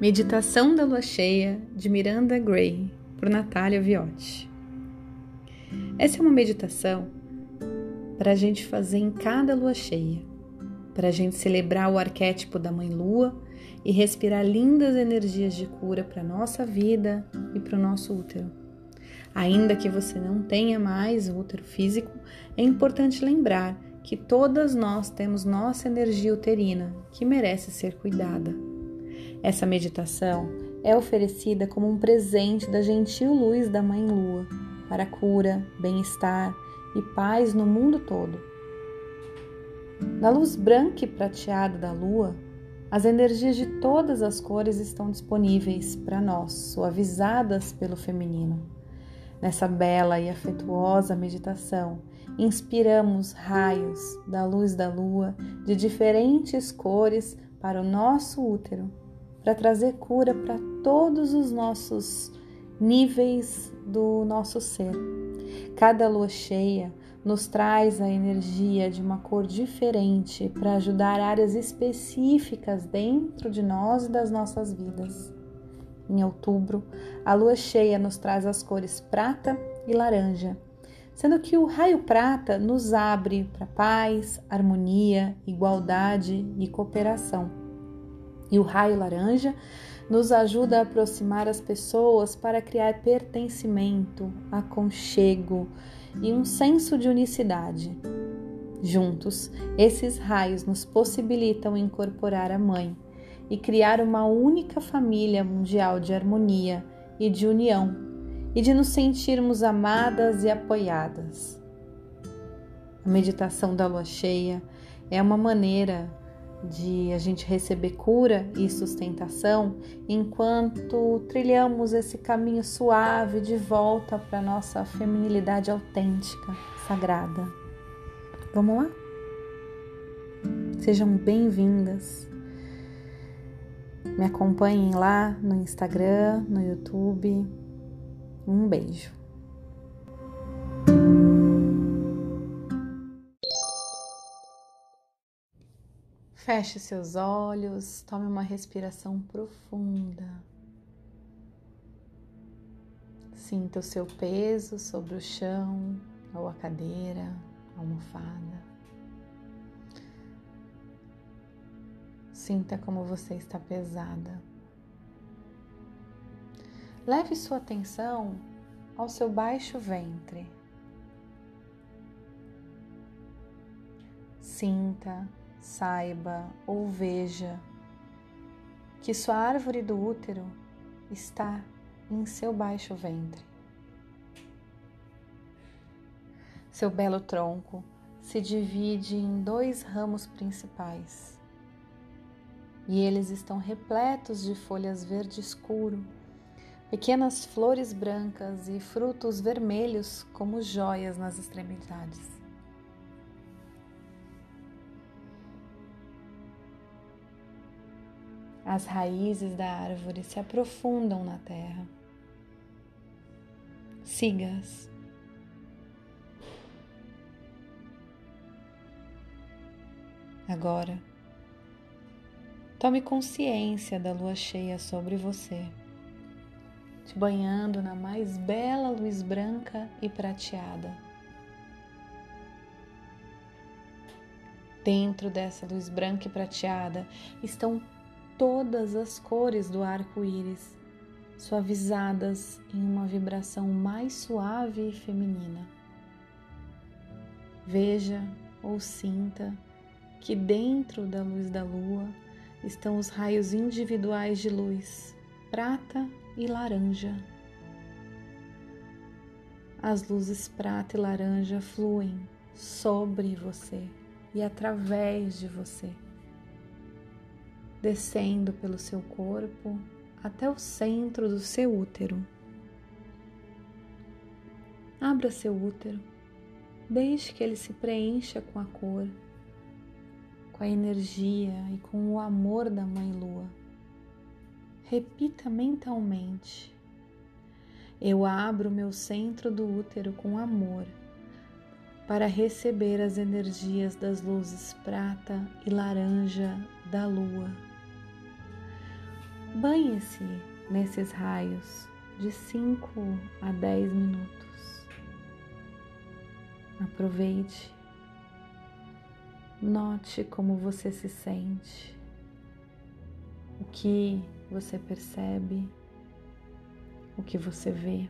Meditação da Lua Cheia de Miranda Gray, por Natália Viotti. Essa é uma meditação para a gente fazer em cada lua cheia, para a gente celebrar o arquétipo da Mãe Lua e respirar lindas energias de cura para nossa vida e para o nosso útero. Ainda que você não tenha mais o útero físico, é importante lembrar que todas nós temos nossa energia uterina que merece ser cuidada. Essa meditação é oferecida como um presente da gentil luz da Mãe Lua para cura, bem-estar e paz no mundo todo. Na luz branca e prateada da Lua, as energias de todas as cores estão disponíveis para nós, suavizadas pelo feminino. Nessa bela e afetuosa meditação, inspiramos raios da luz da lua de diferentes cores para o nosso útero para trazer cura para todos os nossos níveis do nosso ser. Cada lua cheia nos traz a energia de uma cor diferente para ajudar áreas específicas dentro de nós e das nossas vidas. Em outubro, a lua cheia nos traz as cores prata e laranja, sendo que o raio prata nos abre para paz, harmonia, igualdade e cooperação. E o raio laranja nos ajuda a aproximar as pessoas para criar pertencimento, aconchego e um senso de unicidade. Juntos, esses raios nos possibilitam incorporar a mãe e criar uma única família mundial de harmonia e de união, e de nos sentirmos amadas e apoiadas. A meditação da lua cheia é uma maneira de a gente receber cura e sustentação enquanto trilhamos esse caminho suave de volta para nossa feminilidade autêntica, sagrada. Vamos lá? Sejam bem-vindas. Me acompanhem lá no Instagram, no YouTube. Um beijo. Feche seus olhos, tome uma respiração profunda. Sinta o seu peso sobre o chão ou a cadeira, a almofada. Sinta como você está pesada. Leve sua atenção ao seu baixo ventre. Sinta saiba ou veja que sua árvore do útero está em seu baixo ventre. Seu belo tronco se divide em dois ramos principais e eles estão repletos de folhas verde escuro, pequenas flores brancas e frutos vermelhos como joias nas extremidades. As raízes da árvore se aprofundam na terra. Siga-as. Agora, tome consciência da lua cheia sobre você, te banhando na mais bela luz branca e prateada. Dentro dessa luz branca e prateada estão todas as cores do arco-íris, suavizadas em uma vibração mais suave e feminina. Veja ou sinta que dentro da luz da lua estão os raios individuais de luz, prata e laranja. As luzes prata e laranja fluem sobre você e através de você descendo pelo seu corpo até o centro do seu útero. Abra seu útero, deixe que ele se preencha com a cor, com a energia e com o amor da Mãe Lua. Repita mentalmente: Eu abro meu centro do útero com amor para receber as energias das luzes prata e laranja da lua Banhe-se nesses raios de 5 a 10 minutos. Aproveite, note como você se sente, o que você percebe, o que você vê.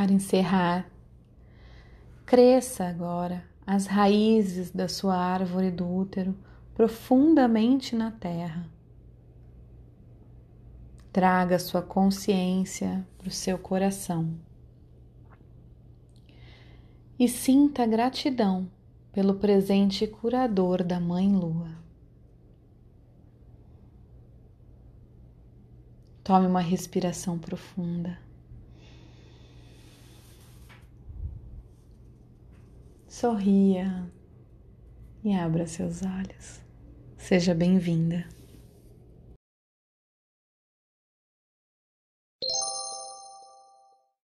Para encerrar, cresça agora as raízes da sua árvore do útero profundamente na terra. Traga sua consciência para o seu coração e sinta gratidão pelo presente curador da Mãe Lua. Tome uma respiração profunda. Sorria e abra seus olhos. Seja bem-vinda.